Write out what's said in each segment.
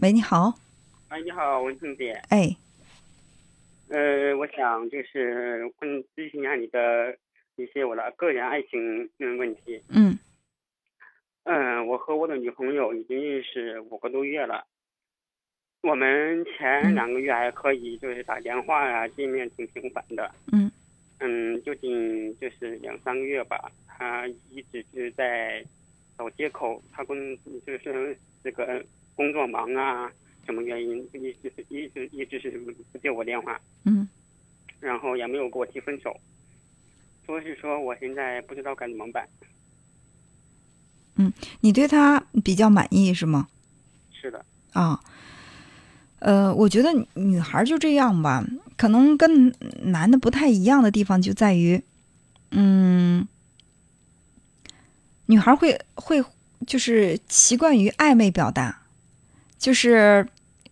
喂，你好。哎，你好，文静姐。哎，呃，我想就是问咨询一下你的一些我的个人爱情嗯问题。嗯嗯，我和我的女朋友已经认识五个多月了，我们前两个月还可以，就是打电话呀、见面挺频繁的。嗯嗯，就近就是两三个月吧，他一直是在找借口，他跟就是这个工作忙啊，什么原因，一直一直一直是不接我电话，嗯然后也没有给我提分手，所以说我现在不知道该怎么办。嗯你对他比较满意是吗？是的，啊，呃，我觉得女孩就这样吧，可能跟男的不太一样的地方就在于，嗯，女孩会会就是习惯于暧昧表达，就是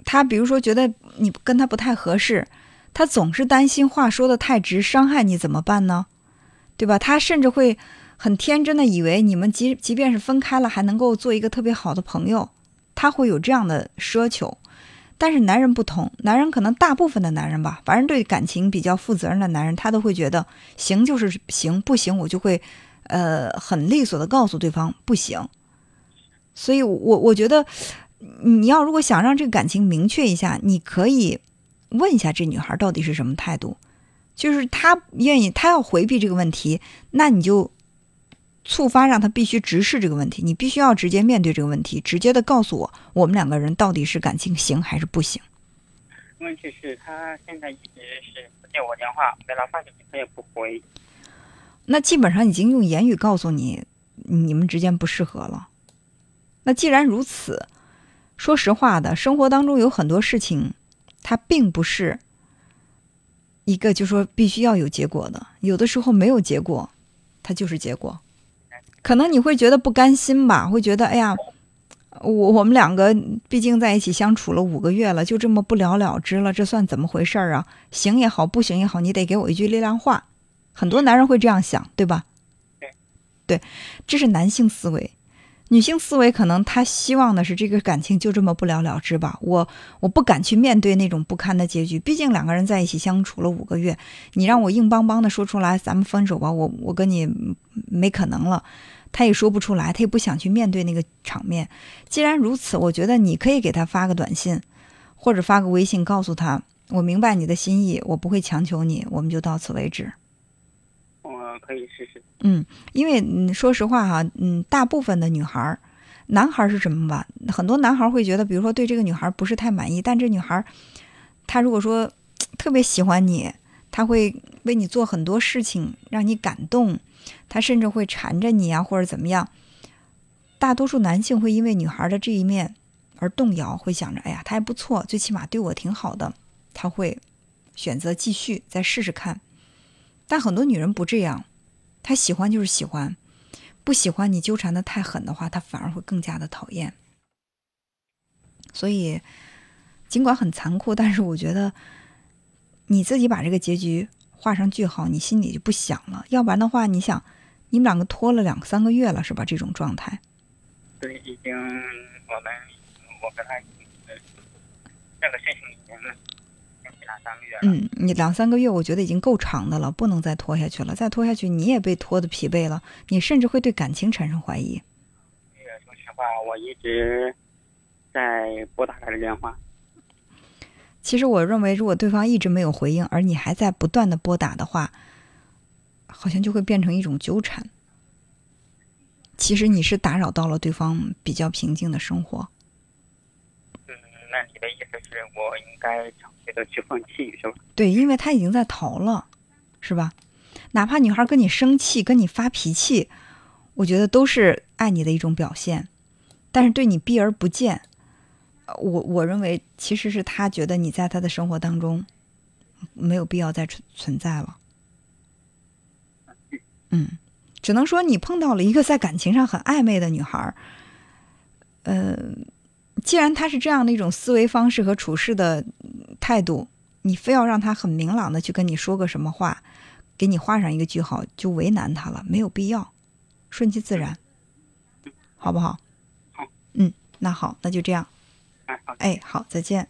她比如说觉得你跟她不太合适，她总是担心话说的太直伤害你怎么办呢？对吧？她甚至会很天真的以为你们即即便是分开了，还能够做一个特别好的朋友。她会有这样的奢求，但是男人不同，男人可能大部分的男人吧，反正对感情比较负责任的男人，他都会觉得行就是行，不行我就会，呃，很利索的告诉对方不行。所以我我觉得，你要如果想让这个感情明确一下，你可以问一下这女孩到底是什么态度，就是她愿意，她要回避这个问题，那你就。触发让她必须直视这个问题，你必须要直接面对这个问题，直接的告诉我，我们两个人到底是感情行还是不行。问题是，他现在一直是不接我电话，给他发信息他也不回。那基本上已经用言语告诉你，你们之间不适合了。那既然如此，说实话的，生活当中有很多事情，它并不是一个就说必须要有结果的，有的时候没有结果，它就是结果。可能你会觉得不甘心吧，会觉得哎呀，我我们两个毕竟在一起相处了五个月了，就这么不了了之了，这算怎么回事儿啊？行也好，不行也好，你得给我一句力量话。很多男人会这样想，对吧？对，对，这是男性思维。女性思维可能她希望的是这个感情就这么不了了之吧。我我不敢去面对那种不堪的结局，毕竟两个人在一起相处了五个月，你让我硬邦邦的说出来咱们分手吧，我我跟你没可能了。他也说不出来，他也不想去面对那个场面。既然如此，我觉得你可以给他发个短信，或者发个微信，告诉他我明白你的心意，我不会强求你，我们就到此为止。可以试试。嗯，因为嗯，说实话哈，嗯，大部分的女孩儿，男孩儿是什么吧？很多男孩儿会觉得，比如说对这个女孩儿不是太满意，但这女孩儿，她如果说 特别喜欢你，她会为你做很多事情，让你感动。他甚至会缠着你啊，或者怎么样。大多数男性会因为女孩的这一面而动摇，会想着：“哎呀，她还不错，最起码对我挺好的。”他会选择继续再试试看。但很多女人不这样，他喜欢就是喜欢，不喜欢你纠缠的太狠的话，他反而会更加的讨厌。所以，尽管很残酷，但是我觉得你自己把这个结局。画上句号，你心里就不想了。要不然的话，你想，你们两个拖了两三个月了，是吧？这种状态。对，已经我们我跟他这个事情已经两三个月。嗯，你两三个月，我觉得已经够长的了，不能再拖下去了。再拖下去，你也被拖得疲惫了，你甚至会对感情产生怀疑。说实话，我一直在拨打他的电话。其实我认为，如果对方一直没有回应，而你还在不断的拨打的话，好像就会变成一种纠缠。其实你是打扰到了对方比较平静的生活。嗯，那你的意思是我应该长期的去放弃，是吧？对，因为他已经在逃了，是吧？哪怕女孩跟你生气、跟你发脾气，我觉得都是爱你的一种表现。但是对你避而不见。我我认为其实是他觉得你在他的生活当中没有必要再存存在了。嗯，只能说你碰到了一个在感情上很暧昧的女孩嗯。既然他是这样的一种思维方式和处事的态度，你非要让他很明朗的去跟你说个什么话，给你画上一个句号，就为难他了，没有必要，顺其自然，好不好？好。嗯，那好，那就这样。哎，好，哎，好，再见。